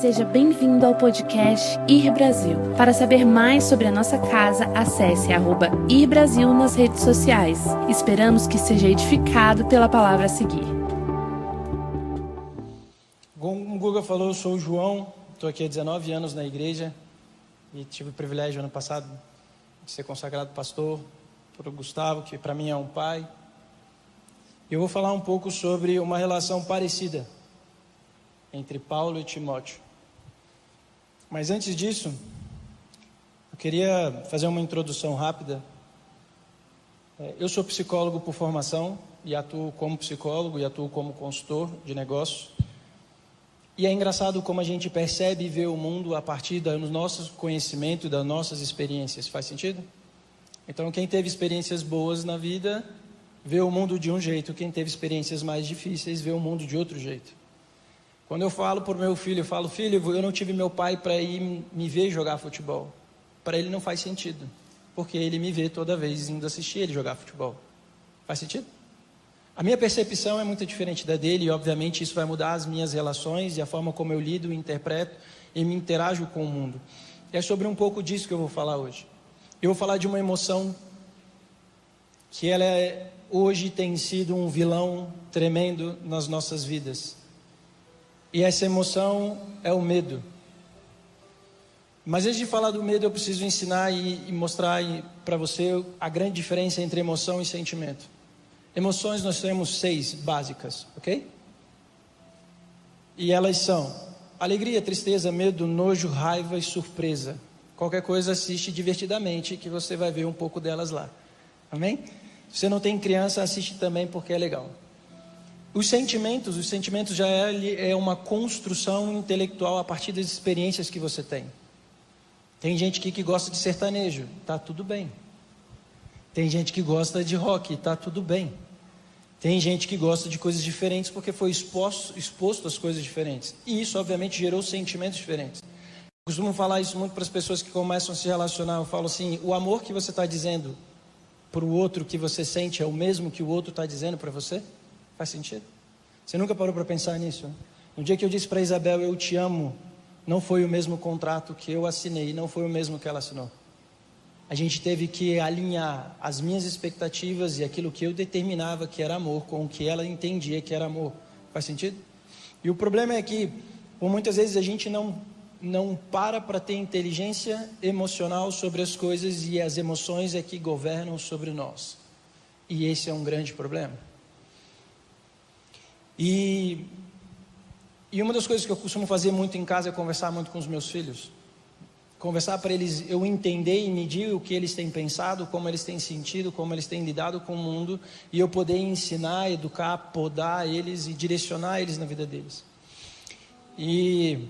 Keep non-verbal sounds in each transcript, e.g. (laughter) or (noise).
Seja bem-vindo ao podcast Ir Brasil. Para saber mais sobre a nossa casa, acesse arroba Ir Brasil nas redes sociais. Esperamos que seja edificado pela palavra a seguir. Como o Guga falou, eu sou o João, estou aqui há 19 anos na igreja e tive o privilégio ano passado de ser consagrado pastor por Gustavo, que para mim é um pai. Eu vou falar um pouco sobre uma relação parecida entre Paulo e Timóteo. Mas antes disso, eu queria fazer uma introdução rápida. É, eu sou psicólogo por formação e atuo como psicólogo e atuo como consultor de negócios. E é engraçado como a gente percebe e vê o mundo a partir do nosso conhecimento das nossas experiências. Faz sentido? Então, quem teve experiências boas na vida vê o mundo de um jeito, quem teve experiências mais difíceis vê o mundo de outro jeito. Quando eu falo para o meu filho, eu falo, filho, eu não tive meu pai para ir me ver jogar futebol. Para ele não faz sentido, porque ele me vê toda vez indo assistir ele jogar futebol. Faz sentido? A minha percepção é muito diferente da dele e, obviamente, isso vai mudar as minhas relações e a forma como eu lido, interpreto e me interajo com o mundo. E é sobre um pouco disso que eu vou falar hoje. Eu vou falar de uma emoção que ela é, hoje tem sido um vilão tremendo nas nossas vidas. E essa emoção é o medo. Mas antes de falar do medo, eu preciso ensinar e, e mostrar para você a grande diferença entre emoção e sentimento. Emoções nós temos seis básicas, ok? E elas são alegria, tristeza, medo, nojo, raiva e surpresa. Qualquer coisa assiste divertidamente, que você vai ver um pouco delas lá. Amém? Se você não tem criança, assiste também porque é legal. Os sentimentos, os sentimentos já é, é uma construção intelectual a partir das experiências que você tem. Tem gente aqui que gosta de sertanejo, tá tudo bem. Tem gente que gosta de rock, tá tudo bem. Tem gente que gosta de coisas diferentes porque foi exposto, exposto às coisas diferentes. E isso, obviamente, gerou sentimentos diferentes. Eu costumo falar isso muito para as pessoas que começam a se relacionar. Eu falo assim: o amor que você está dizendo para o outro que você sente é o mesmo que o outro está dizendo para você? Faz sentido? Você nunca parou para pensar nisso? No dia que eu disse para Isabel, eu te amo, não foi o mesmo contrato que eu assinei, não foi o mesmo que ela assinou. A gente teve que alinhar as minhas expectativas e aquilo que eu determinava que era amor com o que ela entendia que era amor. Faz sentido? E o problema é que, por muitas vezes, a gente não, não para para ter inteligência emocional sobre as coisas e as emoções é que governam sobre nós. E esse é um grande problema. E, e uma das coisas que eu costumo fazer muito em casa é conversar muito com os meus filhos. Conversar para eles, eu entender e medir o que eles têm pensado, como eles têm sentido, como eles têm lidado com o mundo, e eu poder ensinar, educar, podar eles e direcionar eles na vida deles. E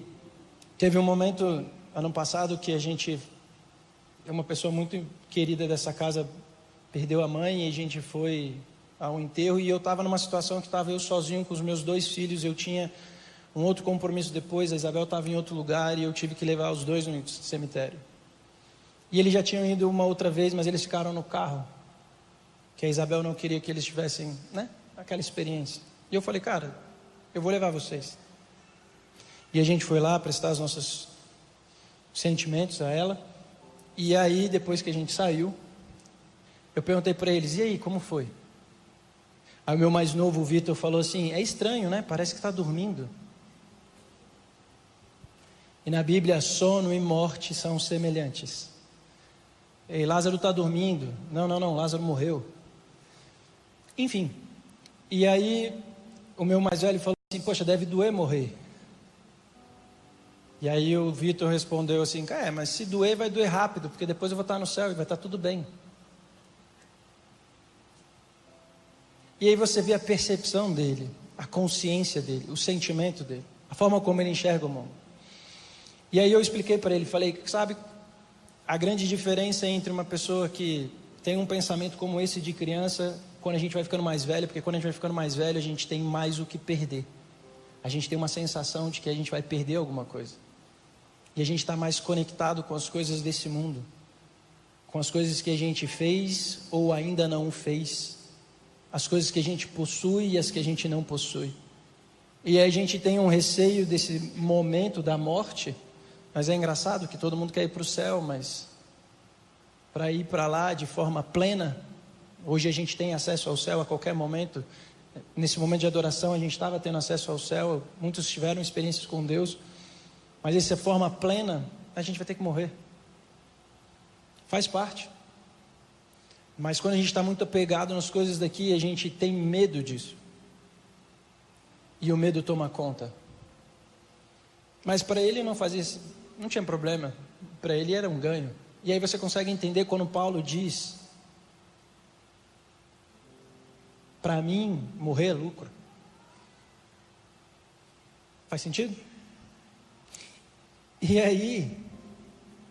teve um momento, ano passado, que a gente, é uma pessoa muito querida dessa casa, perdeu a mãe e a gente foi ao enterro e eu estava numa situação que estava eu sozinho com os meus dois filhos, eu tinha um outro compromisso depois, a Isabel estava em outro lugar e eu tive que levar os dois no cemitério. E eles já tinham ido uma outra vez, mas eles ficaram no carro, que a Isabel não queria que eles tivessem, né, aquela experiência. E eu falei, cara, eu vou levar vocês. E a gente foi lá prestar os nossos sentimentos a ela. E aí, depois que a gente saiu, eu perguntei para eles: e aí, como foi? Aí o meu mais novo, o Vitor, falou assim: é estranho, né? Parece que está dormindo. E na Bíblia, sono e morte são semelhantes. Ei, Lázaro está dormindo. Não, não, não, Lázaro morreu. Enfim. E aí, o meu mais velho falou assim: Poxa, deve doer morrer. E aí o Vitor respondeu assim: É, mas se doer, vai doer rápido, porque depois eu vou estar no céu e vai estar tudo bem. E aí você vê a percepção dele, a consciência dele, o sentimento dele, a forma como ele enxerga o mundo. E aí eu expliquei para ele, falei, sabe, a grande diferença entre uma pessoa que tem um pensamento como esse de criança, quando a gente vai ficando mais velho, porque quando a gente vai ficando mais velho, a gente tem mais o que perder. A gente tem uma sensação de que a gente vai perder alguma coisa. E a gente está mais conectado com as coisas desse mundo, com as coisas que a gente fez ou ainda não fez as coisas que a gente possui e as que a gente não possui. E a gente tem um receio desse momento da morte, mas é engraçado que todo mundo quer ir para o céu, mas para ir para lá de forma plena, hoje a gente tem acesso ao céu a qualquer momento. Nesse momento de adoração a gente estava tendo acesso ao céu, muitos tiveram experiências com Deus, mas essa forma plena a gente vai ter que morrer. Faz parte. Mas quando a gente está muito apegado nas coisas daqui, a gente tem medo disso. E o medo toma conta. Mas para ele não fazia, não tinha problema. Para ele era um ganho. E aí você consegue entender quando Paulo diz: Para mim, morrer é lucro. Faz sentido? E aí,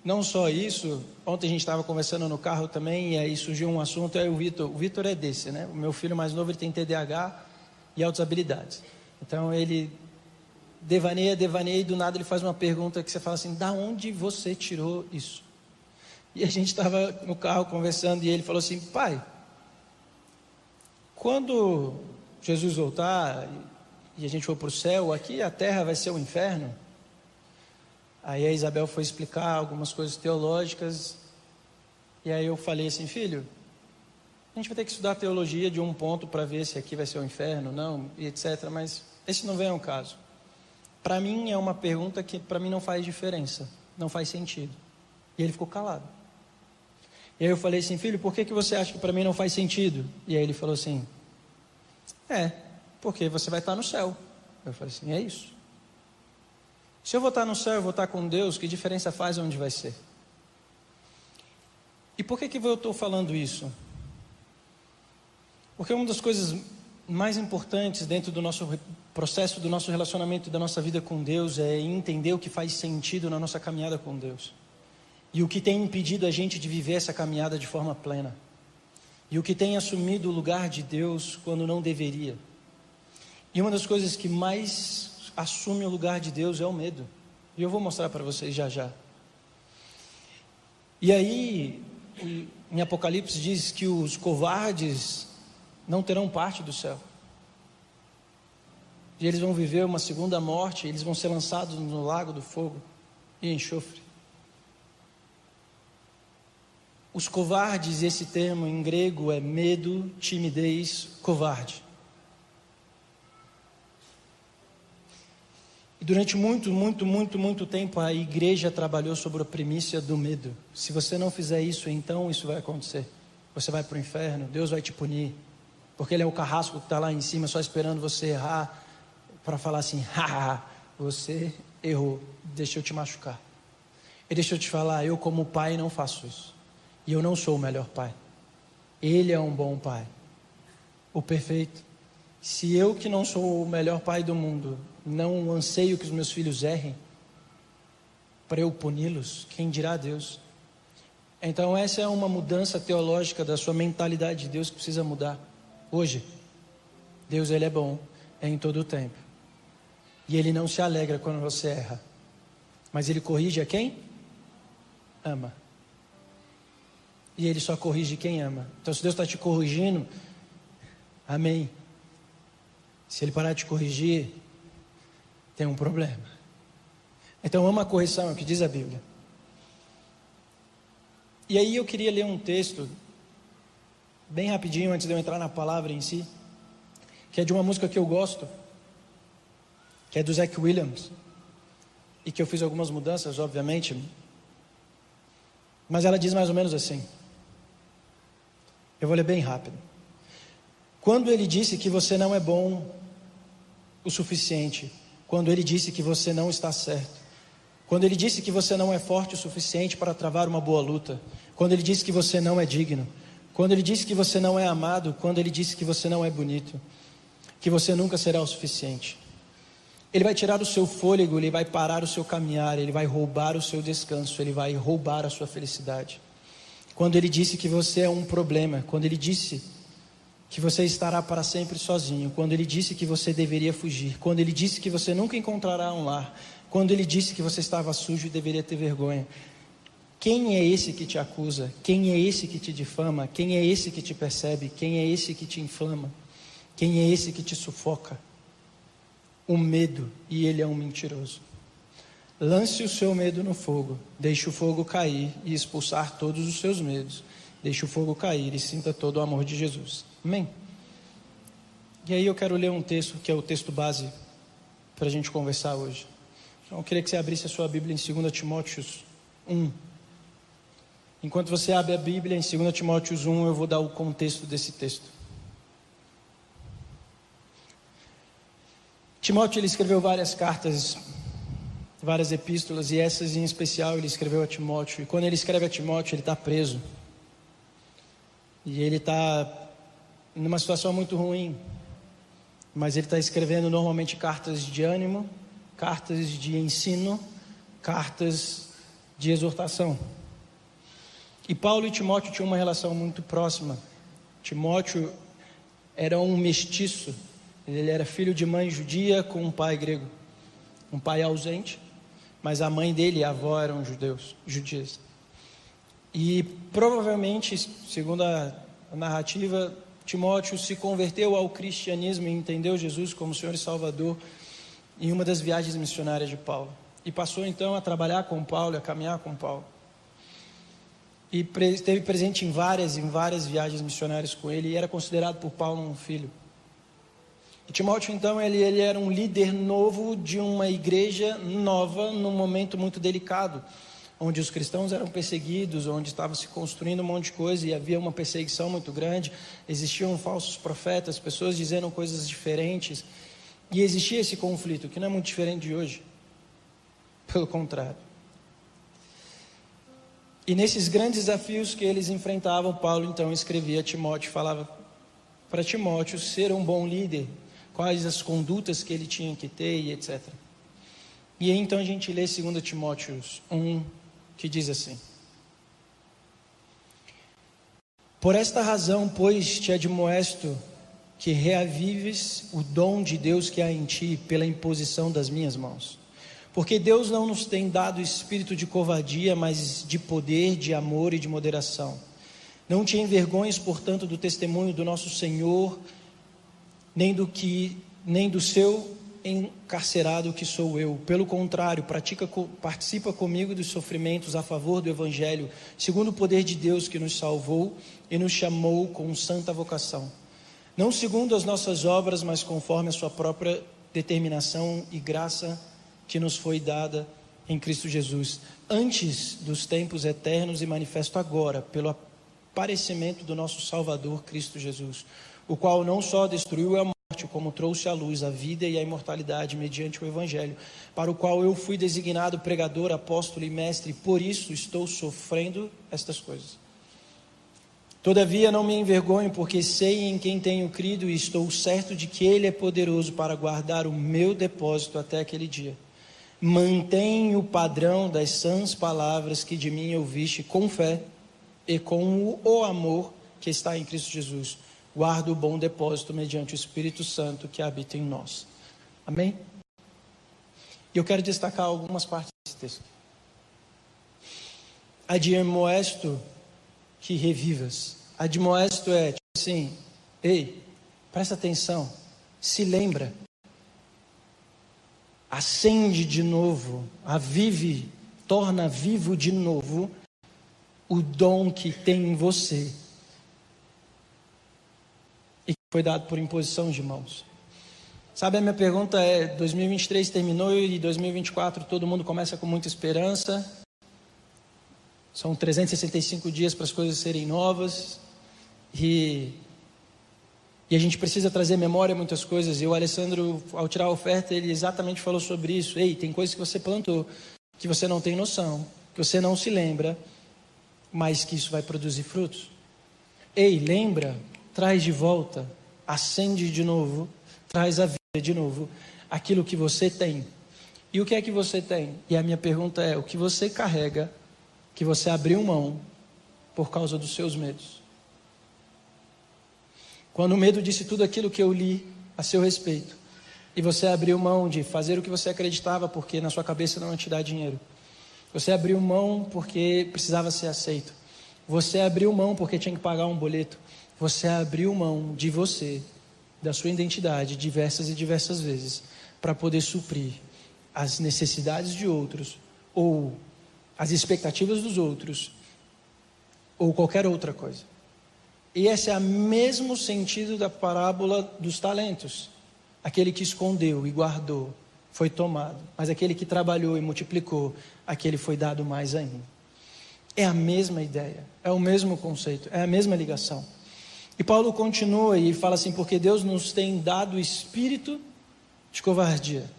não só isso, ontem a gente estava conversando no carro também, e aí surgiu um assunto, aí o Vitor, o Vitor é desse, né? O meu filho mais novo, ele tem TDAH e altas habilidades. Então ele devaneia, devaneia, e do nada ele faz uma pergunta que você fala assim, da onde você tirou isso? E a gente estava no carro conversando, e ele falou assim, pai, quando Jesus voltar e a gente for para o céu, aqui a terra vai ser o inferno? Aí a Isabel foi explicar algumas coisas teológicas. E aí eu falei assim, filho, a gente vai ter que estudar teologia de um ponto para ver se aqui vai ser o um inferno, não, e etc. Mas esse não vem ao caso. Para mim é uma pergunta que para mim não faz diferença, não faz sentido. E ele ficou calado. E aí eu falei assim, filho, por que, que você acha que para mim não faz sentido? E aí ele falou assim, é, porque você vai estar no céu. Eu falei assim, é isso. Se eu vou estar no céu, eu vou estar com Deus, que diferença faz onde vai ser? E por que, que eu estou falando isso? Porque uma das coisas mais importantes dentro do nosso processo, do nosso relacionamento e da nossa vida com Deus é entender o que faz sentido na nossa caminhada com Deus. E o que tem impedido a gente de viver essa caminhada de forma plena. E o que tem assumido o lugar de Deus quando não deveria. E uma das coisas que mais assume o lugar de Deus é o medo. E eu vou mostrar para vocês já já. E aí, em Apocalipse diz que os covardes não terão parte do céu. E eles vão viver uma segunda morte, eles vão ser lançados no lago do fogo e enxofre. Os covardes, esse termo em grego é medo, timidez, covarde. E durante muito, muito, muito, muito tempo a igreja trabalhou sobre a primícia do medo. Se você não fizer isso, então isso vai acontecer. Você vai para o inferno, Deus vai te punir. Porque Ele é o carrasco que está lá em cima só esperando você errar para falar assim: haha, você errou, deixa eu te machucar. E deixa eu te falar: eu, como pai, não faço isso. E eu não sou o melhor pai. Ele é um bom pai, o perfeito. Se eu, que não sou o melhor pai do mundo, não anseio que os meus filhos errem, para eu puni-los, quem dirá Deus? Então, essa é uma mudança teológica da sua mentalidade de Deus que precisa mudar. Hoje, Deus ele é bom é em todo o tempo. E ele não se alegra quando você erra. Mas ele corrige a quem? Ama. E ele só corrige quem ama. Então, se Deus está te corrigindo, amém. Se ele parar de corrigir, tem um problema. Então, ama a correção, é o que diz a Bíblia. E aí eu queria ler um texto, bem rapidinho, antes de eu entrar na palavra em si, que é de uma música que eu gosto, que é do Zac Williams, e que eu fiz algumas mudanças, obviamente, mas ela diz mais ou menos assim. Eu vou ler bem rápido. Quando ele disse que você não é bom o suficiente quando ele disse que você não está certo. Quando ele disse que você não é forte o suficiente para travar uma boa luta. Quando ele disse que você não é digno. Quando ele disse que você não é amado. Quando ele disse que você não é bonito. Que você nunca será o suficiente. Ele vai tirar o seu fôlego, ele vai parar o seu caminhar, ele vai roubar o seu descanso, ele vai roubar a sua felicidade. Quando ele disse que você é um problema, quando ele disse que você estará para sempre sozinho, quando ele disse que você deveria fugir, quando ele disse que você nunca encontrará um lar, quando ele disse que você estava sujo e deveria ter vergonha. Quem é esse que te acusa? Quem é esse que te difama? Quem é esse que te percebe? Quem é esse que te inflama? Quem é esse que te sufoca? o medo e ele é um mentiroso. Lance o seu medo no fogo, deixe o fogo cair e expulsar todos os seus medos. Deixe o fogo cair e sinta todo o amor de Jesus. Amém? E aí eu quero ler um texto que é o texto base para a gente conversar hoje. Então eu queria que você abrisse a sua Bíblia em 2 Timóteo 1. Enquanto você abre a Bíblia em 2 Timóteo 1, eu vou dar o contexto desse texto. Timóteo ele escreveu várias cartas, várias epístolas, e essas em especial ele escreveu a Timóteo. E quando ele escreve a Timóteo, ele está preso. E ele está numa situação muito ruim. Mas ele está escrevendo normalmente cartas de ânimo, cartas de ensino, cartas de exortação. E Paulo e Timóteo tinham uma relação muito próxima. Timóteo era um mestiço, ele era filho de mãe judia com um pai grego, um pai ausente, mas a mãe dele e a avó eram judeus, judias. E provavelmente, segundo a narrativa, Timóteo se converteu ao cristianismo e entendeu Jesus como Senhor e Salvador em uma das viagens missionárias de Paulo. E passou então a trabalhar com Paulo, a caminhar com Paulo. E esteve presente em várias, em várias viagens missionárias com ele e era considerado por Paulo um filho. E Timóteo, então, ele, ele era um líder novo de uma igreja nova num momento muito delicado, onde os cristãos eram perseguidos, onde estava se construindo um monte de coisa e havia uma perseguição muito grande, existiam falsos profetas, pessoas dizendo coisas diferentes, e existia esse conflito, que não é muito diferente de hoje. Pelo contrário. E nesses grandes desafios que eles enfrentavam, Paulo então escrevia a Timóteo, falava para Timóteo ser um bom líder, quais as condutas que ele tinha que ter e etc. E aí então a gente lê 2 Timóteo 1, que diz assim: Por esta razão, pois, te admoesto que reavives o dom de Deus que há em ti pela imposição das minhas mãos. Porque Deus não nos tem dado espírito de covardia, mas de poder, de amor e de moderação. Não te envergonhes, portanto, do testemunho do nosso Senhor nem do que nem do seu encarcerado que sou eu. Pelo contrário, pratica, participa comigo dos sofrimentos a favor do Evangelho, segundo o poder de Deus que nos salvou e nos chamou com santa vocação. Não segundo as nossas obras, mas conforme a sua própria determinação e graça que nos foi dada em Cristo Jesus, antes dos tempos eternos e manifesto agora, pelo aparecimento do nosso Salvador Cristo Jesus o qual não só destruiu a morte, como trouxe à luz a vida e a imortalidade mediante o Evangelho, para o qual eu fui designado pregador, apóstolo e mestre, por isso estou sofrendo estas coisas. Todavia não me envergonho, porque sei em quem tenho crido e estou certo de que Ele é poderoso para guardar o meu depósito até aquele dia. Mantém o padrão das sãs palavras que de mim ouviste com fé e com o amor que está em Cristo Jesus guarda o bom depósito mediante o Espírito Santo que habita em nós. Amém? E eu quero destacar algumas partes desse texto. Admoesto que revivas. Admoesto é tipo assim, ei, presta atenção, se lembra, acende de novo, avive, torna vivo de novo o dom que tem em você foi dado por imposição de mãos. Sabe, a minha pergunta é: 2023 terminou e 2024 todo mundo começa com muita esperança. São 365 dias para as coisas serem novas. E, e a gente precisa trazer memória muitas coisas. E o Alessandro, ao tirar a oferta, ele exatamente falou sobre isso. Ei, tem coisas que você plantou, que você não tem noção, que você não se lembra, mas que isso vai produzir frutos. Ei, lembra, traz de volta acende de novo, traz a vida de novo aquilo que você tem. E o que é que você tem? E a minha pergunta é: o que você carrega que você abriu mão por causa dos seus medos? Quando o medo disse tudo aquilo que eu li a seu respeito, e você abriu mão de fazer o que você acreditava porque na sua cabeça não te dá dinheiro. Você abriu mão porque precisava ser aceito. Você abriu mão porque tinha que pagar um boleto. Você abriu mão de você, da sua identidade, diversas e diversas vezes, para poder suprir as necessidades de outros ou as expectativas dos outros ou qualquer outra coisa. E esse é o mesmo sentido da parábola dos talentos. Aquele que escondeu e guardou foi tomado, mas aquele que trabalhou e multiplicou, aquele foi dado mais ainda. É a mesma ideia, é o mesmo conceito, é a mesma ligação. E Paulo continua e fala assim: porque Deus nos tem dado o espírito de covardia.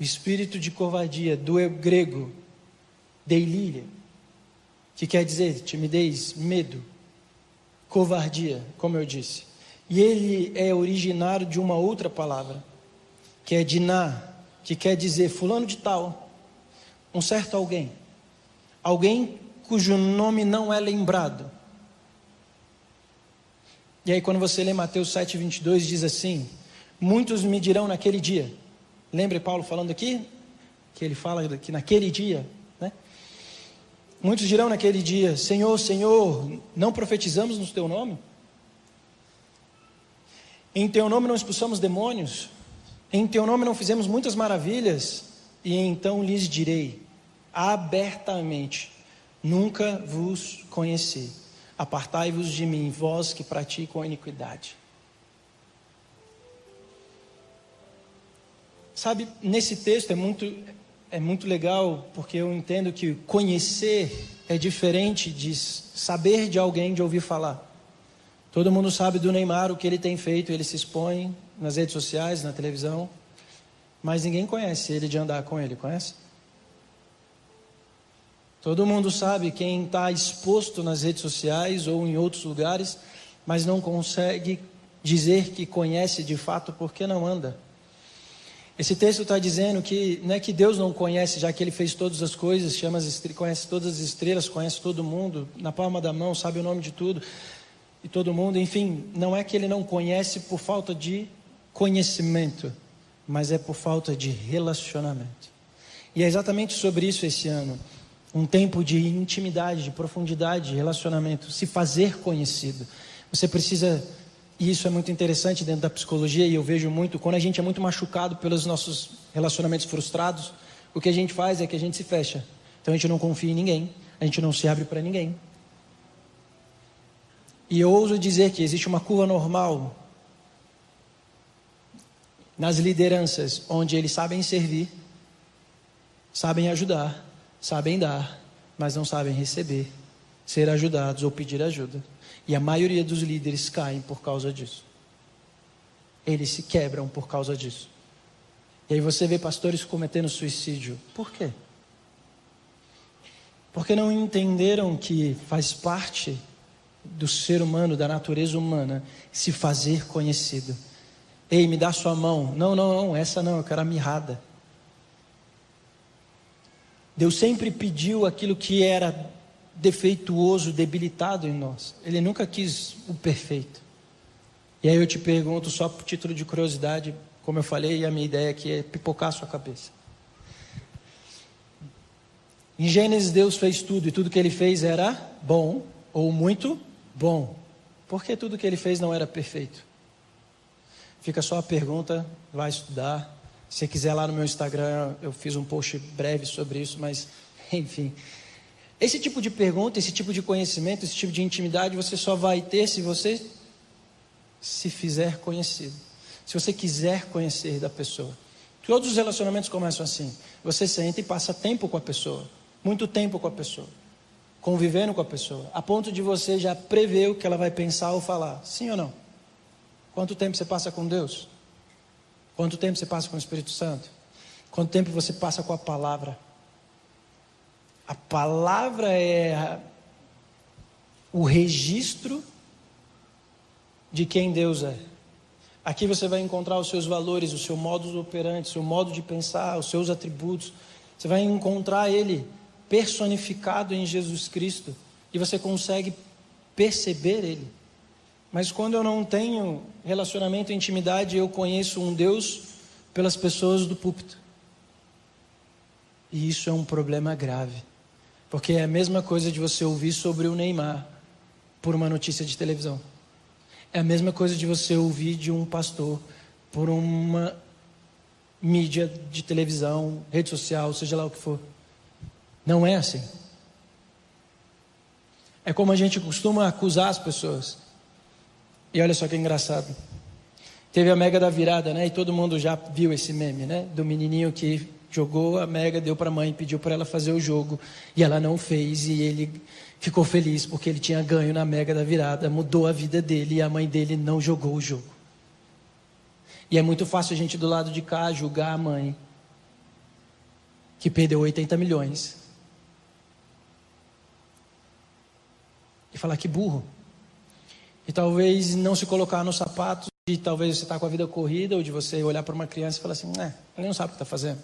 O espírito de covardia, do grego, deilíria, que quer dizer timidez, medo, covardia, como eu disse. E ele é originário de uma outra palavra, que é diná, que quer dizer fulano de tal, um certo alguém. Alguém cujo nome não é lembrado. E aí quando você lê Mateus 7:22 diz assim: Muitos me dirão naquele dia. Lembre Paulo falando aqui que ele fala que naquele dia Muitos dirão naquele dia: Senhor, Senhor, não profetizamos no teu nome? Em teu nome não expulsamos demônios? Em teu nome não fizemos muitas maravilhas? E então lhes direi abertamente: Nunca vos conheci. Apartai-vos de mim, vós que praticam a iniquidade. Sabe, nesse texto é muito é muito legal porque eu entendo que conhecer é diferente de saber de alguém, de ouvir falar. Todo mundo sabe do Neymar, o que ele tem feito, ele se expõe nas redes sociais, na televisão, mas ninguém conhece ele de andar com ele, conhece? Todo mundo sabe quem está exposto nas redes sociais ou em outros lugares, mas não consegue dizer que conhece de fato porque não anda. Esse texto está dizendo que não é que Deus não conhece, já que Ele fez todas as coisas, chama as conhece todas as estrelas, conhece todo mundo, na palma da mão, sabe o nome de tudo e todo mundo. Enfim, não é que Ele não conhece por falta de conhecimento, mas é por falta de relacionamento. E é exatamente sobre isso esse ano. Um tempo de intimidade, de profundidade, de relacionamento, se fazer conhecido. Você precisa e isso é muito interessante dentro da psicologia, e eu vejo muito, quando a gente é muito machucado pelos nossos relacionamentos frustrados, o que a gente faz é que a gente se fecha. Então a gente não confia em ninguém, a gente não se abre para ninguém. E eu ouso dizer que existe uma curva normal nas lideranças, onde eles sabem servir, sabem ajudar, sabem dar, mas não sabem receber, ser ajudados ou pedir ajuda. E a maioria dos líderes caem por causa disso. Eles se quebram por causa disso. E aí você vê pastores cometendo suicídio. Por quê? Porque não entenderam que faz parte do ser humano, da natureza humana, se fazer conhecido. Ei, me dá sua mão. Não, não, não, essa não, eu quero a mirrada. Deus sempre pediu aquilo que era defeituoso, debilitado em nós. Ele nunca quis o perfeito. E aí eu te pergunto, só por título de curiosidade, como eu falei, a minha ideia aqui é pipocar a sua cabeça. Em Gênesis, Deus fez tudo, e tudo que ele fez era bom, ou muito bom. Por que tudo que ele fez não era perfeito? Fica só a pergunta, vai estudar. Se quiser lá no meu Instagram, eu fiz um post breve sobre isso, mas (laughs) enfim. Esse tipo de pergunta, esse tipo de conhecimento, esse tipo de intimidade você só vai ter se você se fizer conhecido. Se você quiser conhecer da pessoa. Todos os relacionamentos começam assim. Você senta e passa tempo com a pessoa, muito tempo com a pessoa, convivendo com a pessoa, a ponto de você já prever o que ela vai pensar ou falar. Sim ou não? Quanto tempo você passa com Deus? Quanto tempo você passa com o Espírito Santo? Quanto tempo você passa com a palavra? A palavra é o registro de quem Deus é. Aqui você vai encontrar os seus valores, o seu modo operante, o seu modo de pensar, os seus atributos. Você vai encontrar ele personificado em Jesus Cristo e você consegue perceber ele. Mas quando eu não tenho relacionamento e intimidade, eu conheço um Deus pelas pessoas do púlpito. E isso é um problema grave. Porque é a mesma coisa de você ouvir sobre o Neymar por uma notícia de televisão. É a mesma coisa de você ouvir de um pastor por uma mídia de televisão, rede social, seja lá o que for. Não é assim. É como a gente costuma acusar as pessoas. E olha só que engraçado. Teve a mega da virada, né? E todo mundo já viu esse meme, né? Do menininho que jogou a mega, deu para a mãe, pediu para ela fazer o jogo e ela não fez e ele ficou feliz porque ele tinha ganho na mega da virada, mudou a vida dele e a mãe dele não jogou o jogo. E é muito fácil a gente do lado de cá julgar a mãe que perdeu 80 milhões e falar que burro. E talvez não se colocar nos sapatos de talvez você estar tá com a vida corrida ou de você olhar para uma criança e falar assim, é, ele não sabe o que está fazendo.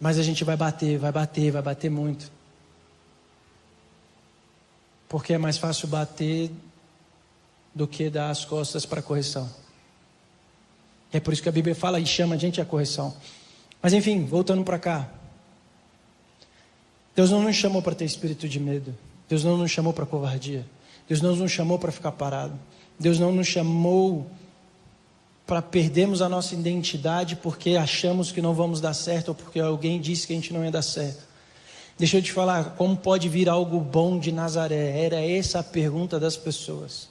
Mas a gente vai bater, vai bater, vai bater muito. Porque é mais fácil bater do que dar as costas para a correção. É por isso que a Bíblia fala e chama a gente a correção. Mas enfim, voltando para cá. Deus não nos chamou para ter espírito de medo. Deus não nos chamou para covardia. Deus não nos chamou para ficar parado. Deus não nos chamou para perdermos a nossa identidade porque achamos que não vamos dar certo ou porque alguém disse que a gente não ia dar certo. Deixa eu te falar, como pode vir algo bom de Nazaré? Era essa a pergunta das pessoas.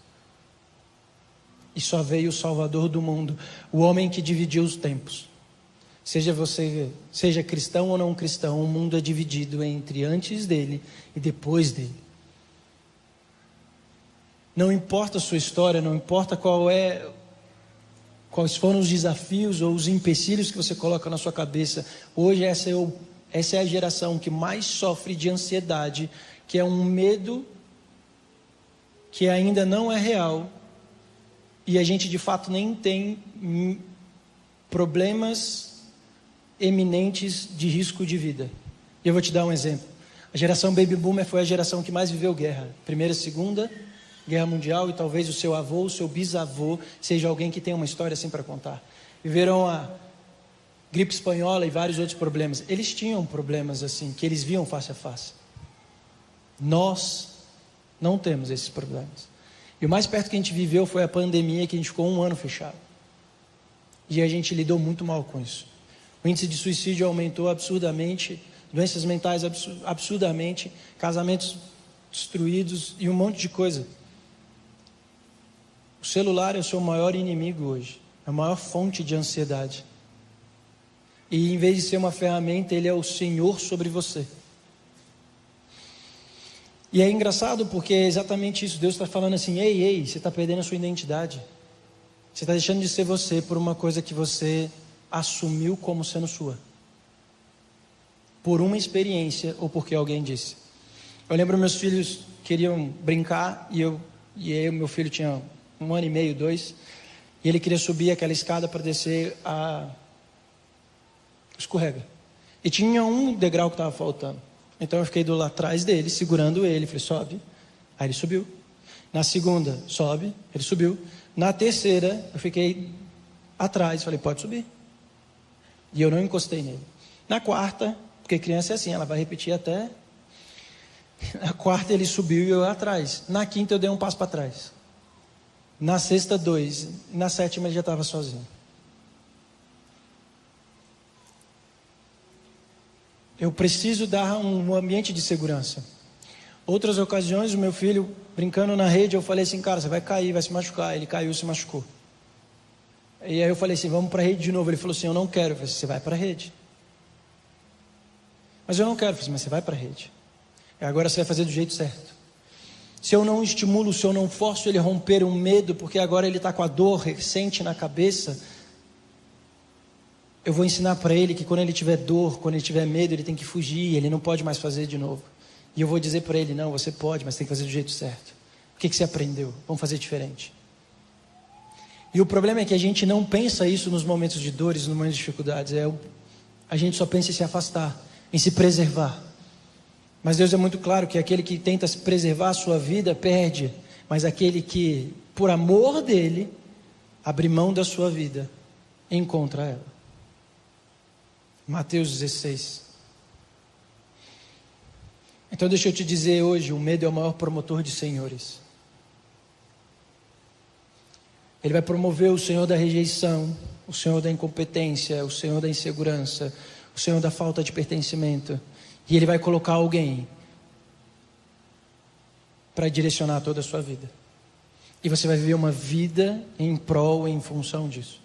E só veio o Salvador do mundo, o homem que dividiu os tempos. Seja você, seja cristão ou não cristão, o mundo é dividido entre antes dele e depois dele. Não importa a sua história, não importa qual é quais foram os desafios ou os empecilhos que você coloca na sua cabeça. Hoje, essa é, o, essa é a geração que mais sofre de ansiedade, que é um medo que ainda não é real e a gente de fato nem tem problemas eminentes de risco de vida. Eu vou te dar um exemplo. A geração Baby Boomer foi a geração que mais viveu guerra. Primeira, segunda, Guerra Mundial e talvez o seu avô, o seu bisavô, seja alguém que tem uma história assim para contar. Viveram a gripe espanhola e vários outros problemas. Eles tinham problemas assim, que eles viam face a face. Nós não temos esses problemas. E o mais perto que a gente viveu foi a pandemia, que a gente ficou um ano fechado. E a gente lidou muito mal com isso. O índice de suicídio aumentou absurdamente, doenças mentais absurdamente, casamentos destruídos e um monte de coisa. O celular é o seu maior inimigo hoje, é a maior fonte de ansiedade. E em vez de ser uma ferramenta, ele é o Senhor sobre você. E é engraçado porque é exatamente isso. Deus está falando assim: ei, ei, você está perdendo a sua identidade. Você está deixando de ser você por uma coisa que você assumiu como sendo sua. Por uma experiência ou porque alguém disse. Eu lembro meus filhos queriam brincar e eu e aí meu filho tinha um ano e meio, dois, e ele queria subir aquela escada para descer a escorrega. E tinha um degrau que estava faltando. Então eu fiquei do lá atrás dele, segurando ele, falei, sobe. Aí ele subiu. Na segunda, sobe, ele subiu. Na terceira, eu fiquei atrás, falei, pode subir. E eu não encostei nele. Na quarta, porque criança é assim, ela vai repetir até. (laughs) Na quarta ele subiu e eu atrás. Na quinta eu dei um passo para trás. Na sexta, dois. Na sétima, ele já estava sozinho. Eu preciso dar um ambiente de segurança. Outras ocasiões, o meu filho brincando na rede, eu falei assim, cara, você vai cair, vai se machucar. Ele caiu, se machucou. E aí eu falei assim, vamos para a rede de novo. Ele falou assim, eu não quero. Eu falei, você vai para a rede. Mas eu não quero. Eu falei, assim, mas você vai para a rede. E agora você vai fazer do jeito certo. Se eu não estimulo, se eu não forço ele a romper um medo, porque agora ele está com a dor recente na cabeça, eu vou ensinar para ele que quando ele tiver dor, quando ele tiver medo, ele tem que fugir, ele não pode mais fazer de novo. E eu vou dizer para ele: não, você pode, mas tem que fazer do jeito certo. O que, que você aprendeu? Vamos fazer diferente. E o problema é que a gente não pensa isso nos momentos de dores, nos momentos de dificuldades. É, a gente só pensa em se afastar, em se preservar. Mas Deus é muito claro que aquele que tenta preservar a sua vida perde, mas aquele que, por amor dele, abre mão da sua vida, encontra ela. Mateus 16. Então deixa eu te dizer hoje, o medo é o maior promotor de senhores. Ele vai promover o senhor da rejeição, o Senhor da incompetência, o Senhor da insegurança, o Senhor da falta de pertencimento. E Ele vai colocar alguém para direcionar toda a sua vida. E você vai viver uma vida em prol, em função disso.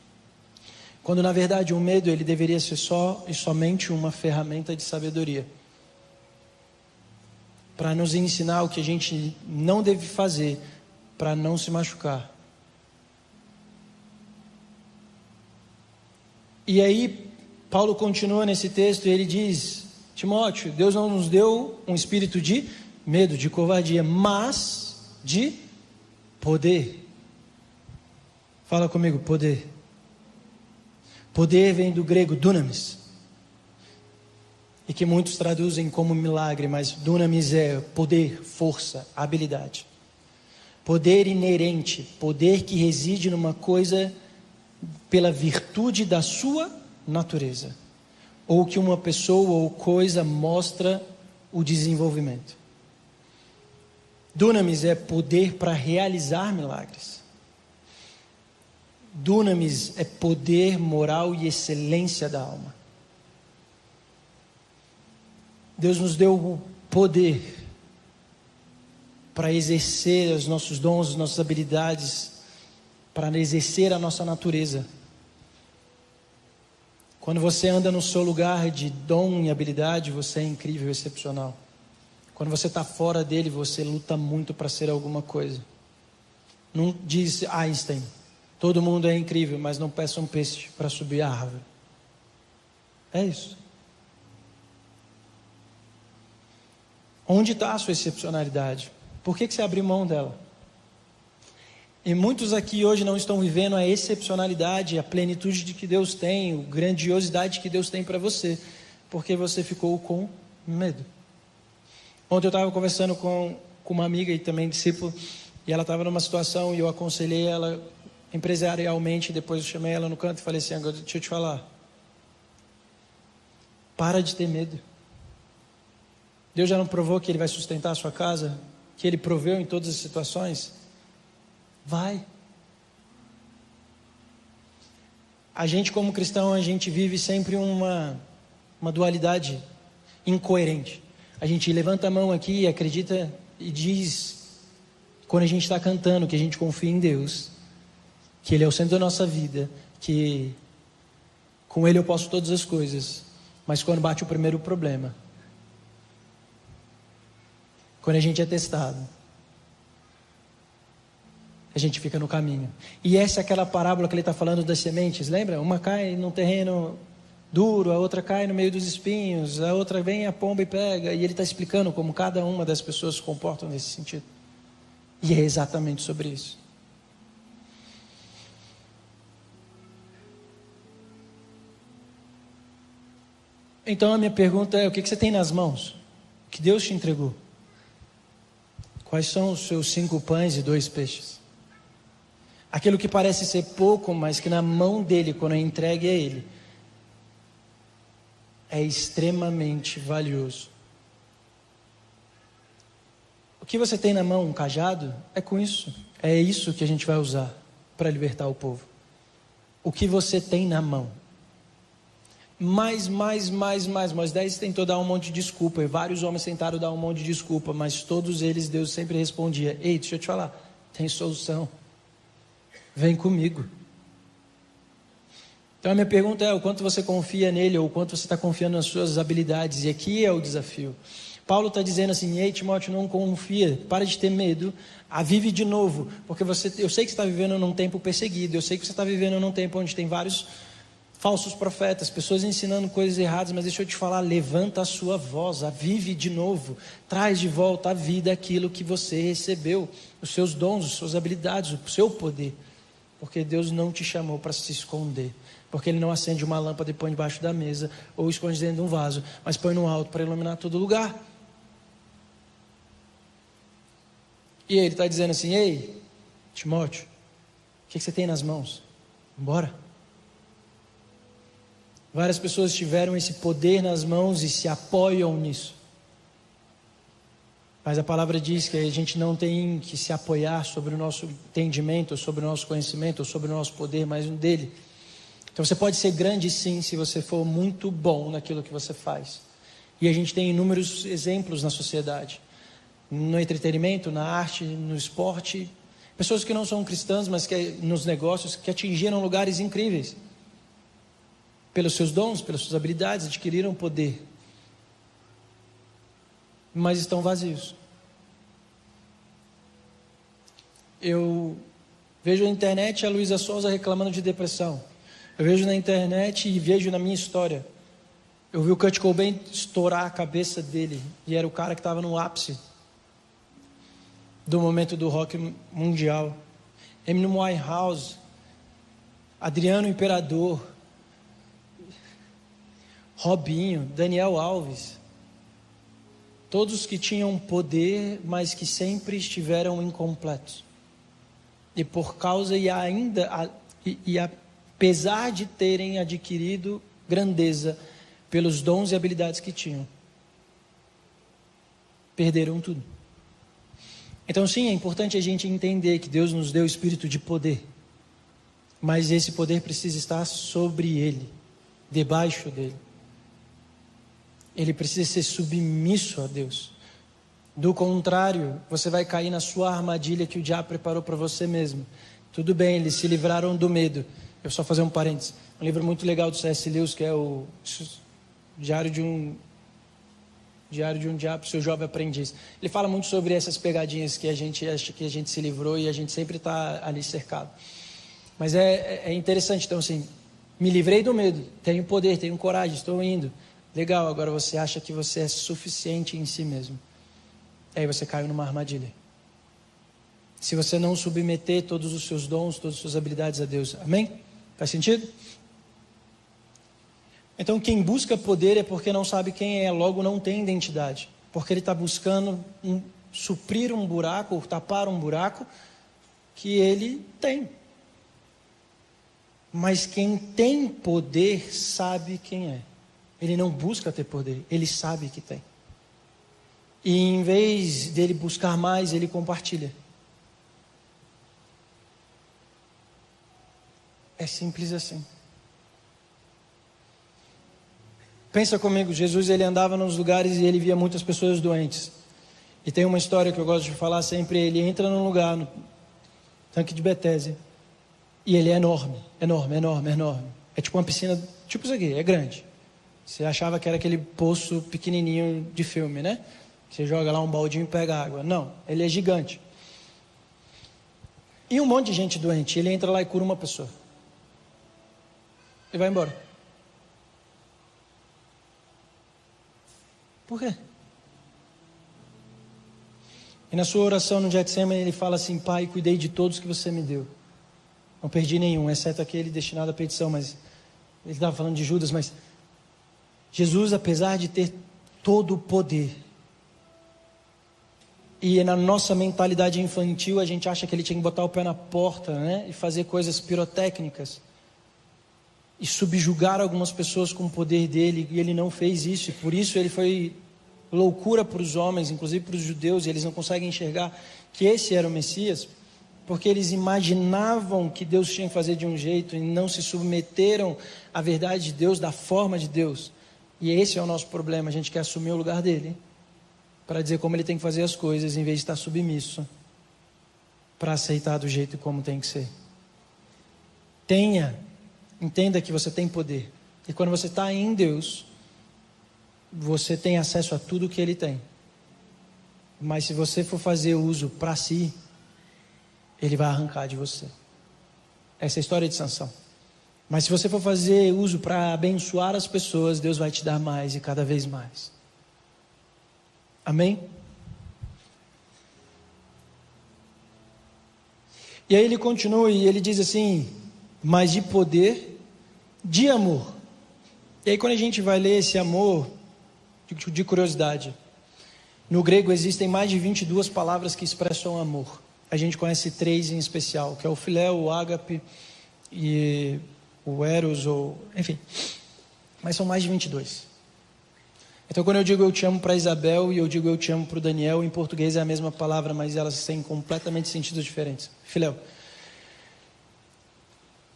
Quando na verdade o medo ele deveria ser só e somente uma ferramenta de sabedoria para nos ensinar o que a gente não deve fazer para não se machucar. E aí, Paulo continua nesse texto e ele diz: Timóteo, Deus não nos deu um espírito de medo, de covardia, mas de poder. Fala comigo, poder. Poder vem do grego dunamis, e que muitos traduzem como milagre, mas dunamis é poder, força, habilidade. Poder inerente, poder que reside numa coisa pela virtude da sua natureza, ou que uma pessoa ou coisa mostra o desenvolvimento. Dunamis é poder para realizar milagres. Dunamis é poder moral e excelência da alma. Deus nos deu o poder para exercer os nossos dons, as nossas habilidades, para exercer a nossa natureza. Quando você anda no seu lugar de dom e habilidade, você é incrível, excepcional. Quando você está fora dele, você luta muito para ser alguma coisa. Não diz Einstein, todo mundo é incrível, mas não peça um peixe para subir a árvore. É isso. Onde está a sua excepcionalidade? Por que, que você abriu mão dela? E muitos aqui hoje não estão vivendo a excepcionalidade, a plenitude de que Deus tem, a grandiosidade que Deus tem para você, porque você ficou com medo. Ontem eu estava conversando com, com uma amiga e também discípulo, e ela estava numa situação e eu aconselhei ela empresarialmente, depois eu chamei ela no canto e falei assim, agora deixa eu te falar. Para de ter medo. Deus já não provou que Ele vai sustentar a sua casa, que Ele proveu em todas as situações. Vai. A gente, como cristão, a gente vive sempre uma, uma dualidade incoerente. A gente levanta a mão aqui e acredita e diz, quando a gente está cantando, que a gente confia em Deus, que Ele é o centro da nossa vida, que com Ele eu posso todas as coisas. Mas quando bate o primeiro problema, quando a gente é testado, a gente fica no caminho. E essa é aquela parábola que ele está falando das sementes, lembra? Uma cai num terreno duro, a outra cai no meio dos espinhos, a outra vem a pomba e pega. E ele está explicando como cada uma das pessoas se comportam nesse sentido. E é exatamente sobre isso. Então a minha pergunta é: o que você tem nas mãos? O que Deus te entregou? Quais são os seus cinco pães e dois peixes? Aquilo que parece ser pouco, mas que na mão dele, quando é entregue a ele, é extremamente valioso. O que você tem na mão, um cajado, é com isso. É isso que a gente vai usar para libertar o povo. O que você tem na mão. Mais, mais, mais, mais. Moisés tentou dar um monte de desculpa. E vários homens tentaram dar um monte de desculpa. Mas todos eles, Deus sempre respondia: Ei, deixa eu te falar, tem solução. Vem comigo. Então a minha pergunta é: o quanto você confia nele ou o quanto você está confiando nas suas habilidades? E aqui é o desafio. Paulo está dizendo assim: Ei, Timóteo, não confia, para de ter medo, a vive de novo, porque você, eu sei que você está vivendo num tempo perseguido, eu sei que você está vivendo num tempo onde tem vários falsos profetas, pessoas ensinando coisas erradas, mas deixa eu te falar, levanta a sua voz, a vive de novo, traz de volta à vida aquilo que você recebeu, os seus dons, as suas habilidades, o seu poder. Porque Deus não te chamou para se esconder. Porque Ele não acende uma lâmpada e põe debaixo da mesa ou esconde dentro de um vaso, mas põe no alto para iluminar todo lugar. E Ele está dizendo assim: Ei, Timóteo, o que, que você tem nas mãos? Bora. Várias pessoas tiveram esse poder nas mãos e se apoiam nisso. Mas a palavra diz que a gente não tem que se apoiar sobre o nosso entendimento, sobre o nosso conhecimento, sobre o nosso poder, mas um dele. Então você pode ser grande sim, se você for muito bom naquilo que você faz. E a gente tem inúmeros exemplos na sociedade, no entretenimento, na arte, no esporte, pessoas que não são cristãs, mas que nos negócios que atingiram lugares incríveis. Pelos seus dons, pelas suas habilidades, adquiriram poder. Mas estão vazios. Eu vejo na internet a Luísa Souza reclamando de depressão. Eu vejo na internet e vejo na minha história. Eu vi o Kurt Cobain estourar a cabeça dele. E era o cara que estava no ápice do momento do rock mundial. Eminem Winehouse, Adriano Imperador, Robinho, Daniel Alves. Todos que tinham poder, mas que sempre estiveram incompletos. E por causa e ainda e, e apesar de terem adquirido grandeza pelos dons e habilidades que tinham, perderam tudo. Então, sim, é importante a gente entender que Deus nos deu o espírito de poder, mas esse poder precisa estar sobre ele, debaixo dele. Ele precisa ser submisso a Deus. Do contrário, você vai cair na sua armadilha que o diabo preparou para você mesmo. Tudo bem, eles se livraram do medo. Eu só fazer um parênteses. Um livro muito legal do C.S. Lewis, que é o Diário de um Diário de um Diabo, seu jovem aprendiz. Ele fala muito sobre essas pegadinhas que a gente acha que a gente se livrou e a gente sempre está ali cercado. Mas é, é interessante, então assim, me livrei do medo, tenho poder, tenho coragem, estou indo. Legal, agora você acha que você é suficiente em si mesmo. Aí você caiu numa armadilha. Se você não submeter todos os seus dons, todas as suas habilidades a Deus. Amém? Faz sentido? Então, quem busca poder é porque não sabe quem é, logo não tem identidade. Porque ele está buscando um, suprir um buraco, ou tapar um buraco que ele tem. Mas quem tem poder sabe quem é. Ele não busca ter poder, ele sabe que tem. E em vez dele buscar mais, ele compartilha. É simples assim. Pensa comigo, Jesus ele andava nos lugares e ele via muitas pessoas doentes. E tem uma história que eu gosto de falar sempre, ele entra num lugar, no tanque de Betesda, e ele é enorme, enorme, enorme, enorme. É tipo uma piscina, tipo isso aqui, é grande. Você achava que era aquele poço pequenininho de filme, né? Você joga lá um baldinho e pega água. Não, ele é gigante. E um monte de gente doente. Ele entra lá e cura uma pessoa. E vai embora. Por quê? E na sua oração no Getsemane ele fala assim: Pai, cuidei de todos que você me deu. Não perdi nenhum, exceto aquele destinado à petição. Mas ele estava falando de Judas, mas Jesus, apesar de ter todo o poder, e na nossa mentalidade infantil, a gente acha que ele tinha que botar o pé na porta, né? E fazer coisas pirotécnicas. E subjugar algumas pessoas com o poder dele. E ele não fez isso. E por isso ele foi loucura para os homens, inclusive para os judeus. E eles não conseguem enxergar que esse era o Messias. Porque eles imaginavam que Deus tinha que fazer de um jeito. E não se submeteram à verdade de Deus, da forma de Deus. E esse é o nosso problema. A gente quer assumir o lugar dele para dizer como ele tem que fazer as coisas, em vez de estar submisso para aceitar do jeito como tem que ser. Tenha, entenda que você tem poder. E quando você está em Deus, você tem acesso a tudo que Ele tem. Mas se você for fazer uso para si, Ele vai arrancar de você. Essa é a história de Sansão. Mas se você for fazer uso para abençoar as pessoas, Deus vai te dar mais e cada vez mais. Amém? E aí ele continua e ele diz assim: mas de poder, de amor. E aí quando a gente vai ler esse amor, de, de curiosidade, no grego existem mais de 22 palavras que expressam amor. A gente conhece três em especial, que é o filéu, o ágape e o eros, ou enfim. Mas são mais de 22. Então, quando eu digo eu te amo para Isabel e eu digo eu te amo para o Daniel, em português é a mesma palavra, mas elas têm completamente sentidos diferentes. Filéu.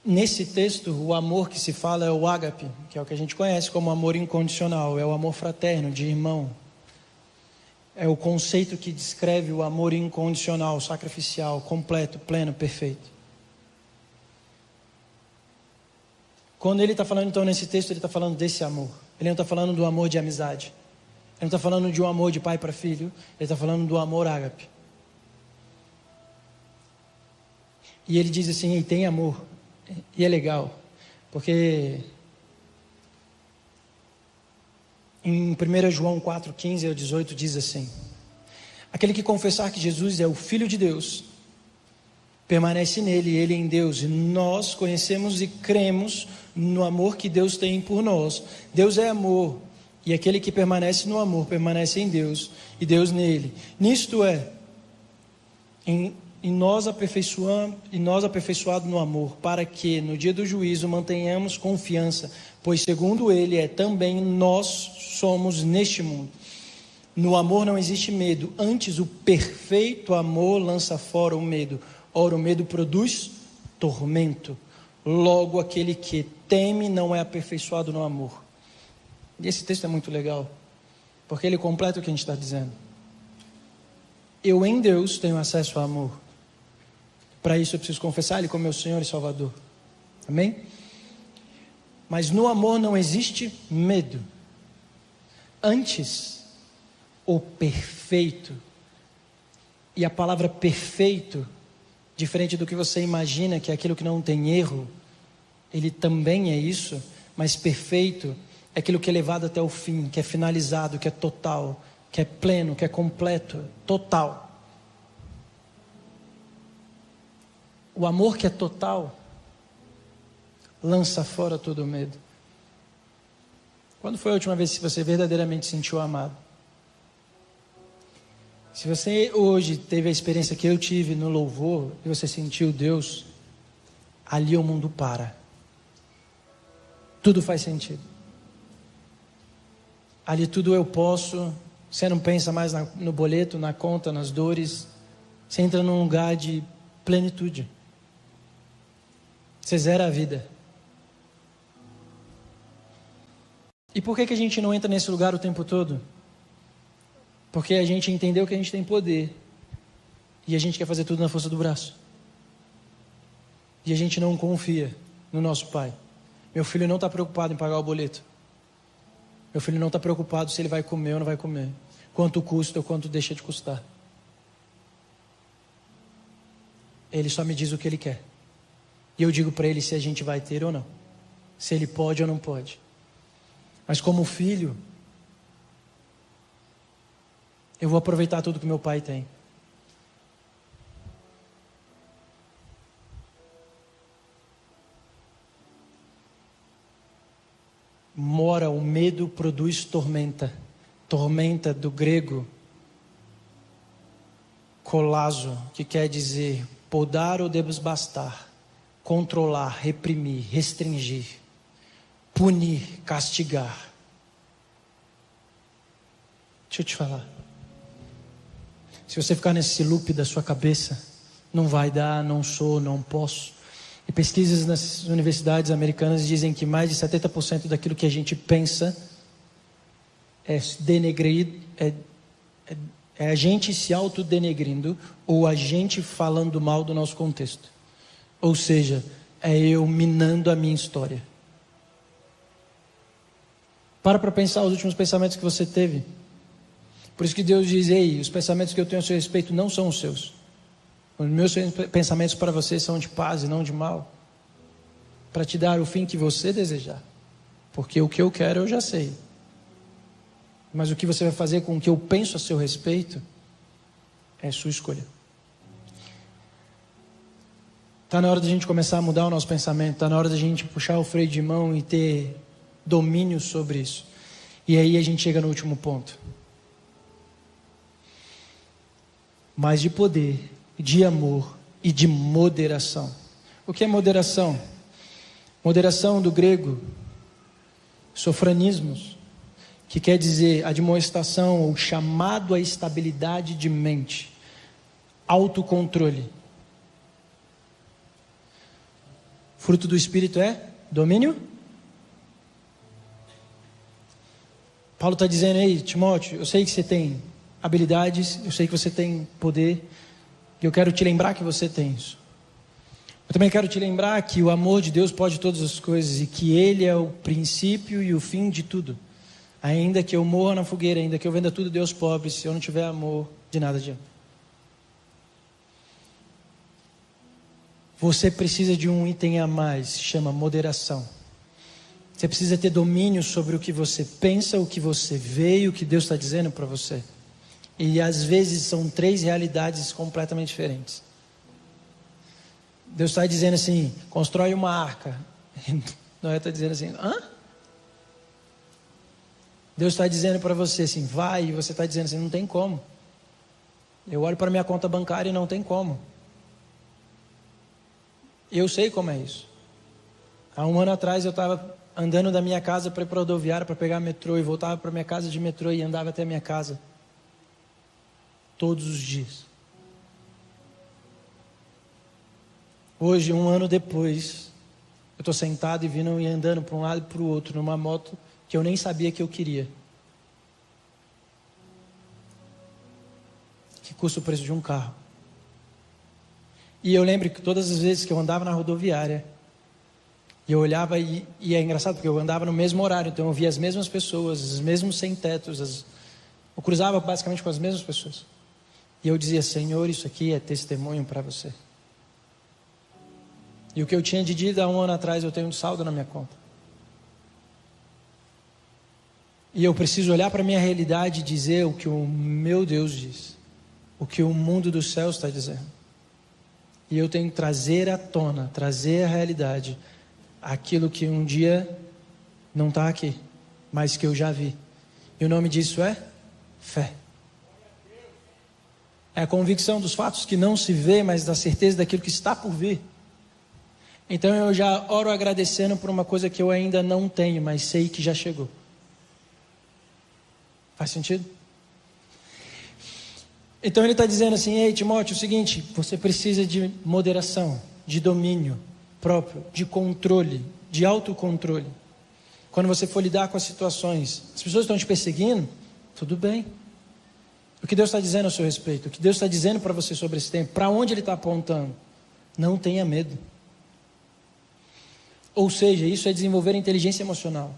nesse texto, o amor que se fala é o ágape, que é o que a gente conhece como amor incondicional, é o amor fraterno, de irmão. É o conceito que descreve o amor incondicional, sacrificial, completo, pleno, perfeito. Quando ele está falando, então, nesse texto, ele está falando desse amor. Ele não está falando do amor de amizade. Ele não está falando de um amor de pai para filho. Ele está falando do amor ágape. E ele diz assim: tem amor. E é legal, porque em 1 João 4, 15 ao 18 diz assim: Aquele que confessar que Jesus é o Filho de Deus, permanece nele, ele em Deus, e nós conhecemos e cremos no amor que Deus tem por nós. Deus é amor, e aquele que permanece no amor permanece em Deus, e Deus nele. Nisto é, em, em nós aperfeiçoando e nós aperfeiçoado no amor, para que no dia do juízo mantenhamos confiança, pois segundo ele é também nós somos neste mundo. No amor não existe medo, antes o perfeito amor lança fora o medo Ora, o medo produz tormento. Logo, aquele que teme não é aperfeiçoado no amor. E esse texto é muito legal, porque ele completa o que a gente está dizendo. Eu em Deus tenho acesso ao amor. Para isso eu preciso confessar Ele como meu Senhor e Salvador. Amém? Mas no amor não existe medo. Antes, o perfeito. E a palavra perfeito diferente do que você imagina, que é aquilo que não tem erro, ele também é isso, mas perfeito é aquilo que é levado até o fim, que é finalizado, que é total, que é pleno, que é completo, total. O amor que é total lança fora todo o medo. Quando foi a última vez que você verdadeiramente sentiu amado? Se você hoje teve a experiência que eu tive no louvor e você sentiu Deus, ali o mundo para. Tudo faz sentido. Ali tudo eu posso. Você não pensa mais na, no boleto, na conta, nas dores. Você entra num lugar de plenitude. Você zera a vida. E por que, que a gente não entra nesse lugar o tempo todo? Porque a gente entendeu que a gente tem poder. E a gente quer fazer tudo na força do braço. E a gente não confia no nosso pai. Meu filho não está preocupado em pagar o boleto. Meu filho não está preocupado se ele vai comer ou não vai comer. Quanto custa ou quanto deixa de custar. Ele só me diz o que ele quer. E eu digo para ele se a gente vai ter ou não. Se ele pode ou não pode. Mas como filho, eu vou aproveitar tudo que meu pai tem. Mora, o medo produz tormenta. Tormenta do grego colazo, que quer dizer podar ou desbastar, controlar, reprimir, restringir, punir, castigar. Deixa eu te falar. Se você ficar nesse loop da sua cabeça, não vai dar, não sou, não posso. E pesquisas nas universidades americanas dizem que mais de 70% daquilo que a gente pensa é denegrir, é, é, é a gente se autodenegrindo ou a gente falando mal do nosso contexto. Ou seja, é eu minando a minha história. Para para pensar os últimos pensamentos que você teve. Por isso que Deus diz: Ei, os pensamentos que eu tenho a seu respeito não são os seus. Os meus pensamentos para você são de paz e não de mal. Para te dar o fim que você desejar. Porque o que eu quero eu já sei. Mas o que você vai fazer com o que eu penso a seu respeito é sua escolha. Está na hora da gente começar a mudar o nosso pensamento. Está na hora da gente puxar o freio de mão e ter domínio sobre isso. E aí a gente chega no último ponto. mas de poder, de amor e de moderação. O que é moderação? Moderação do grego, sofranismos, que quer dizer admoestação ou chamado à estabilidade de mente, autocontrole. Fruto do Espírito é domínio. Paulo está dizendo aí, Timóteo, eu sei que você tem habilidades, eu sei que você tem poder, e eu quero te lembrar que você tem isso. Eu também quero te lembrar que o amor de Deus pode todas as coisas e que Ele é o princípio e o fim de tudo. Ainda que eu morra na fogueira, ainda que eu venda tudo Deus pobre, se eu não tiver amor, de nada adianta. Você precisa de um item a mais, chama moderação. Você precisa ter domínio sobre o que você pensa, o que você vê e o que Deus está dizendo para você. E às vezes são três realidades completamente diferentes. Deus está dizendo assim: constrói uma arca. (laughs) Noé está dizendo assim: hã? Deus está dizendo para você assim: vai, e você está dizendo assim: não tem como. Eu olho para minha conta bancária e não tem como. Eu sei como é isso. Há um ano atrás eu estava andando da minha casa para ir para a rodoviária para pegar metrô e voltava para minha casa de metrô e andava até a minha casa. Todos os dias. Hoje, um ano depois, eu estou sentado e vindo e andando para um lado e para o outro numa moto que eu nem sabia que eu queria. Que custa o preço de um carro. E eu lembro que todas as vezes que eu andava na rodoviária, eu olhava e, e é engraçado porque eu andava no mesmo horário, então eu via as mesmas pessoas, os mesmos sem-tetos, eu cruzava basicamente com as mesmas pessoas. E eu dizia: Senhor, isso aqui é testemunho para você. E o que eu tinha de dívida há um ano atrás, eu tenho um saldo na minha conta. E eu preciso olhar para a minha realidade e dizer o que o meu Deus diz, o que o mundo dos céus está dizendo. E eu tenho que trazer à tona, trazer à realidade aquilo que um dia não está aqui, mas que eu já vi. E o nome disso é fé. É a convicção dos fatos que não se vê, mas da certeza daquilo que está por vir. Então eu já oro agradecendo por uma coisa que eu ainda não tenho, mas sei que já chegou. Faz sentido? Então ele está dizendo assim: Ei, Timóteo, é o seguinte, você precisa de moderação, de domínio próprio, de controle, de autocontrole. Quando você for lidar com as situações, as pessoas estão te perseguindo, tudo bem. O que Deus está dizendo a seu respeito, o que Deus está dizendo para você sobre esse tempo, para onde Ele está apontando, não tenha medo. Ou seja, isso é desenvolver inteligência emocional.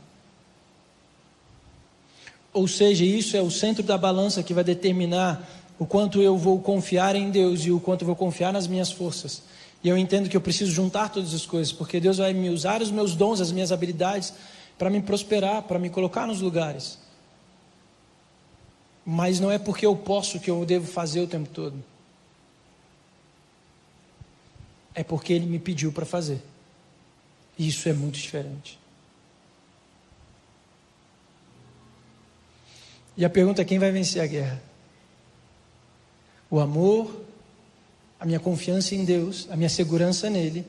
Ou seja, isso é o centro da balança que vai determinar o quanto eu vou confiar em Deus e o quanto eu vou confiar nas minhas forças. E eu entendo que eu preciso juntar todas as coisas, porque Deus vai me usar os meus dons, as minhas habilidades, para me prosperar, para me colocar nos lugares. Mas não é porque eu posso que eu devo fazer o tempo todo. É porque Ele me pediu para fazer. Isso é muito diferente. E a pergunta é: quem vai vencer a guerra? O amor, a minha confiança em Deus, a minha segurança nele,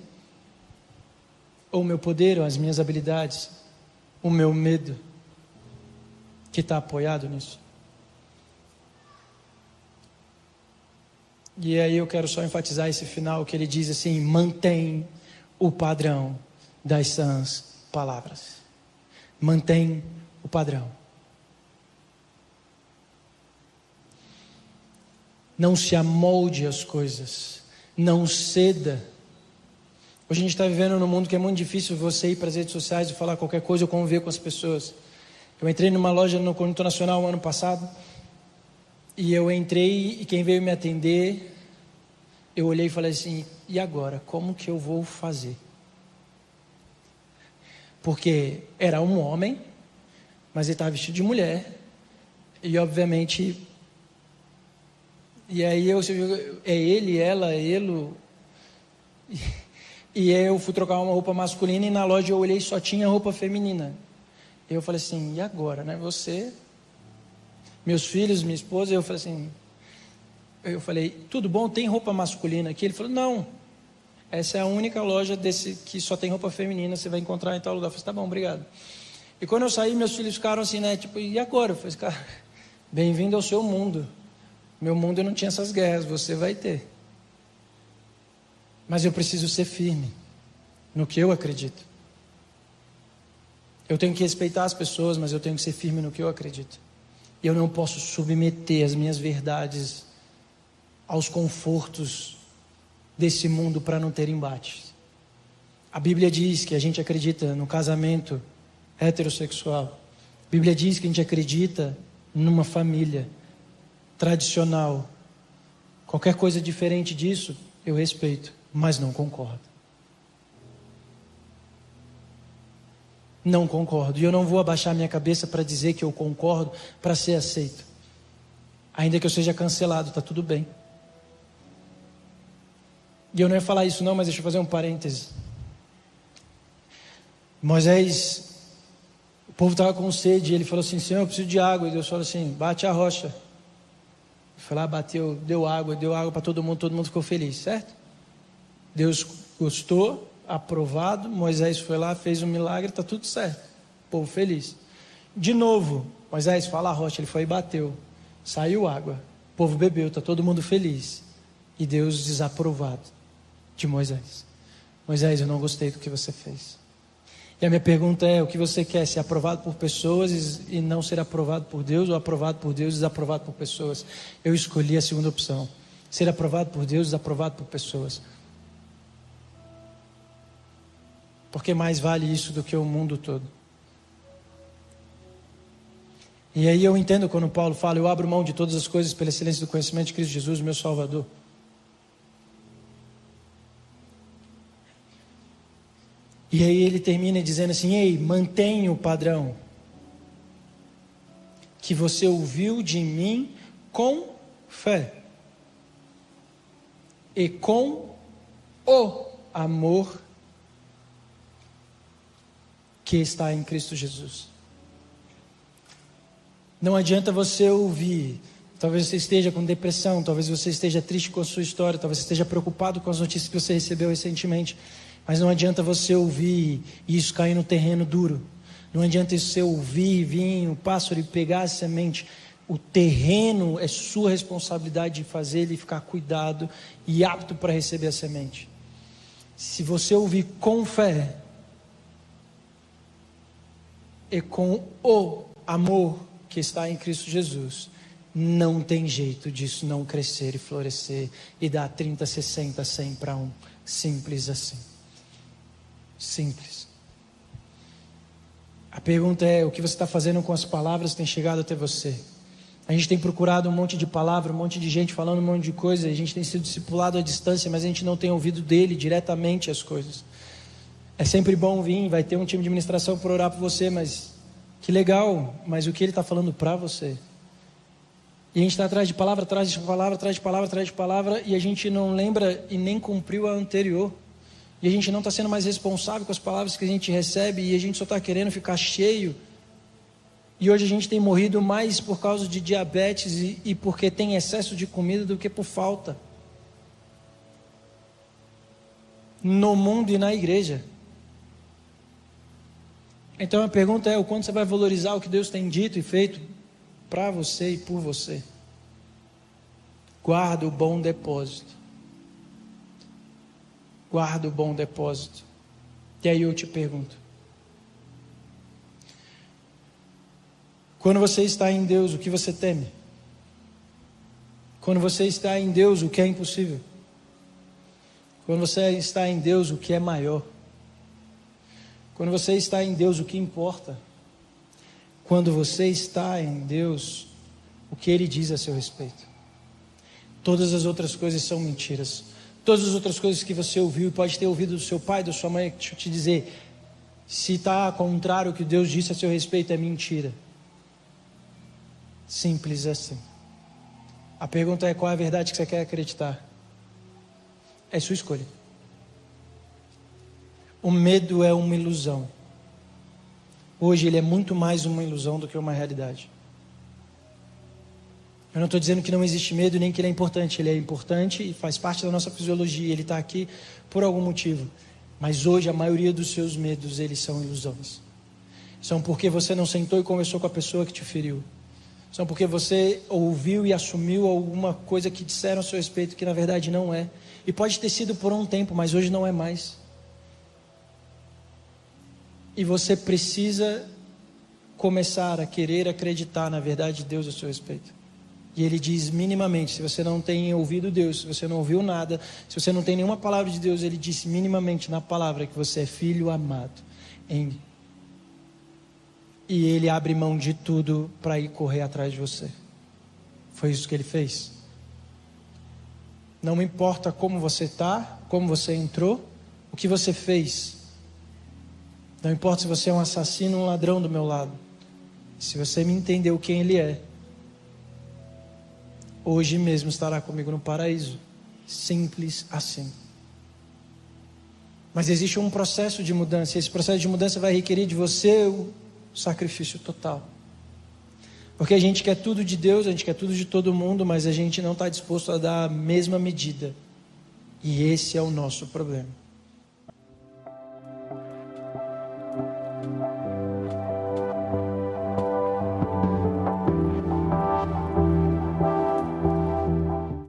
ou o meu poder, ou as minhas habilidades, o meu medo, que está apoiado nisso? E aí eu quero só enfatizar esse final que ele diz assim: mantém o padrão das sãs palavras. Mantém o padrão. Não se amolde às coisas. Não ceda. Hoje a gente está vivendo num mundo que é muito difícil você ir para as redes sociais e falar qualquer coisa ou conviver com as pessoas. Eu entrei numa loja no Conjunto Nacional ano passado e eu entrei e quem veio me atender, eu olhei e falei assim: e agora? Como que eu vou fazer? Porque era um homem, mas ele estava vestido de mulher. E obviamente. E aí eu, é ele, ela, ele. (laughs) E eu fui trocar uma roupa masculina e na loja eu olhei e só tinha roupa feminina. Eu falei assim, e agora, né? Você, meus filhos, minha esposa, eu falei assim, eu falei, tudo bom? Tem roupa masculina aqui? Ele falou, não. Essa é a única loja desse que só tem roupa feminina, você vai encontrar em tal lugar. Eu falei, tá bom, obrigado. E quando eu saí, meus filhos ficaram assim, né? Tipo, e agora? Eu falei, cara, bem-vindo ao seu mundo. Meu mundo não tinha essas guerras, você vai ter. Mas eu preciso ser firme. no que eu acredito. Eu tenho que respeitar as pessoas, mas eu tenho que ser firme no que eu acredito. Eu não posso submeter as minhas verdades aos confortos desse mundo para não ter embates. A Bíblia diz que a gente acredita no casamento heterossexual. A Bíblia diz que a gente acredita numa família tradicional. Qualquer coisa diferente disso, eu respeito, mas não concordo. Não concordo. E eu não vou abaixar minha cabeça para dizer que eu concordo para ser aceito. Ainda que eu seja cancelado, está tudo bem. E eu não ia falar isso, não, mas deixa eu fazer um parêntese. Moisés, o povo estava com sede, e ele falou assim: Senhor, eu preciso de água. E Deus falou assim: bate a rocha. Ele foi lá, bateu, deu água, deu água para todo mundo, todo mundo ficou feliz, certo? Deus gostou, aprovado. Moisés foi lá, fez um milagre, está tudo certo. Povo feliz. De novo, Moisés fala a rocha, ele foi e bateu. Saiu água. O povo bebeu, está todo mundo feliz. E Deus desaprovado de Moisés. Moisés, eu não gostei do que você fez. E a minha pergunta é: o que você quer? Ser aprovado por pessoas e não ser aprovado por Deus, ou aprovado por Deus e desaprovado por pessoas? Eu escolhi a segunda opção: ser aprovado por Deus e desaprovado por pessoas. Porque mais vale isso do que o mundo todo. E aí eu entendo quando Paulo fala: eu abro mão de todas as coisas pela excelência do conhecimento de Cristo Jesus, meu Salvador. E aí ele termina dizendo assim: Ei, mantenha o padrão que você ouviu de mim com fé e com o amor que está em Cristo Jesus. Não adianta você ouvir. Talvez você esteja com depressão, talvez você esteja triste com a sua história, talvez você esteja preocupado com as notícias que você recebeu recentemente. Mas não adianta você ouvir e isso cair no terreno duro. Não adianta você ouvir, vir o pássaro e pegar a semente. O terreno é sua responsabilidade de fazer ele ficar cuidado e apto para receber a semente. Se você ouvir com fé e com o amor que está em Cristo Jesus, não tem jeito disso não crescer e florescer e dar 30, 60, 100 para um. Simples assim. Simples. A pergunta é: o que você está fazendo com as palavras que têm chegado até você? A gente tem procurado um monte de palavra, um monte de gente falando um monte de coisa, a gente tem sido discipulado à distância, mas a gente não tem ouvido dele diretamente as coisas. É sempre bom vir, vai ter um time de administração para orar por você, mas que legal, mas o que ele está falando para você? E a gente está atrás de palavra, atrás de palavra, atrás de palavra, atrás de palavra, e a gente não lembra e nem cumpriu a anterior. E a gente não está sendo mais responsável com as palavras que a gente recebe e a gente só está querendo ficar cheio. E hoje a gente tem morrido mais por causa de diabetes e, e porque tem excesso de comida do que por falta. No mundo e na igreja. Então a pergunta é: o quanto você vai valorizar o que Deus tem dito e feito para você e por você? Guarda o bom depósito guarda o bom depósito. E aí eu te pergunto: quando você está em Deus, o que você teme? Quando você está em Deus, o que é impossível? Quando você está em Deus, o que é maior? Quando você está em Deus, o que importa? Quando você está em Deus, o que Ele diz a seu respeito? Todas as outras coisas são mentiras. Todas as outras coisas que você ouviu e pode ter ouvido do seu pai, da sua mãe, deixa eu te dizer, se está contrário ao que Deus disse a seu respeito, é mentira. Simples assim. A pergunta é qual é a verdade que você quer acreditar? É sua escolha. O medo é uma ilusão. Hoje ele é muito mais uma ilusão do que uma realidade. Eu não estou dizendo que não existe medo nem que ele é importante. Ele é importante e faz parte da nossa fisiologia. Ele está aqui por algum motivo. Mas hoje a maioria dos seus medos eles são ilusões. São porque você não sentou e conversou com a pessoa que te feriu. São porque você ouviu e assumiu alguma coisa que disseram a seu respeito que na verdade não é. E pode ter sido por um tempo, mas hoje não é mais. E você precisa começar a querer acreditar na verdade de Deus a seu respeito. E ele diz minimamente, se você não tem ouvido Deus, se você não ouviu nada, se você não tem nenhuma palavra de Deus, ele disse minimamente na palavra que você é filho amado e ele abre mão de tudo para ir correr atrás de você. Foi isso que ele fez. Não importa como você está, como você entrou, o que você fez. Não importa se você é um assassino ou um ladrão do meu lado. Se você me entendeu quem ele é, hoje mesmo estará comigo no paraíso. Simples assim. Mas existe um processo de mudança, esse processo de mudança vai requerer de você sacrifício total. Porque a gente quer tudo de Deus, a gente quer tudo de todo mundo, mas a gente não está disposto a dar a mesma medida. E esse é o nosso problema.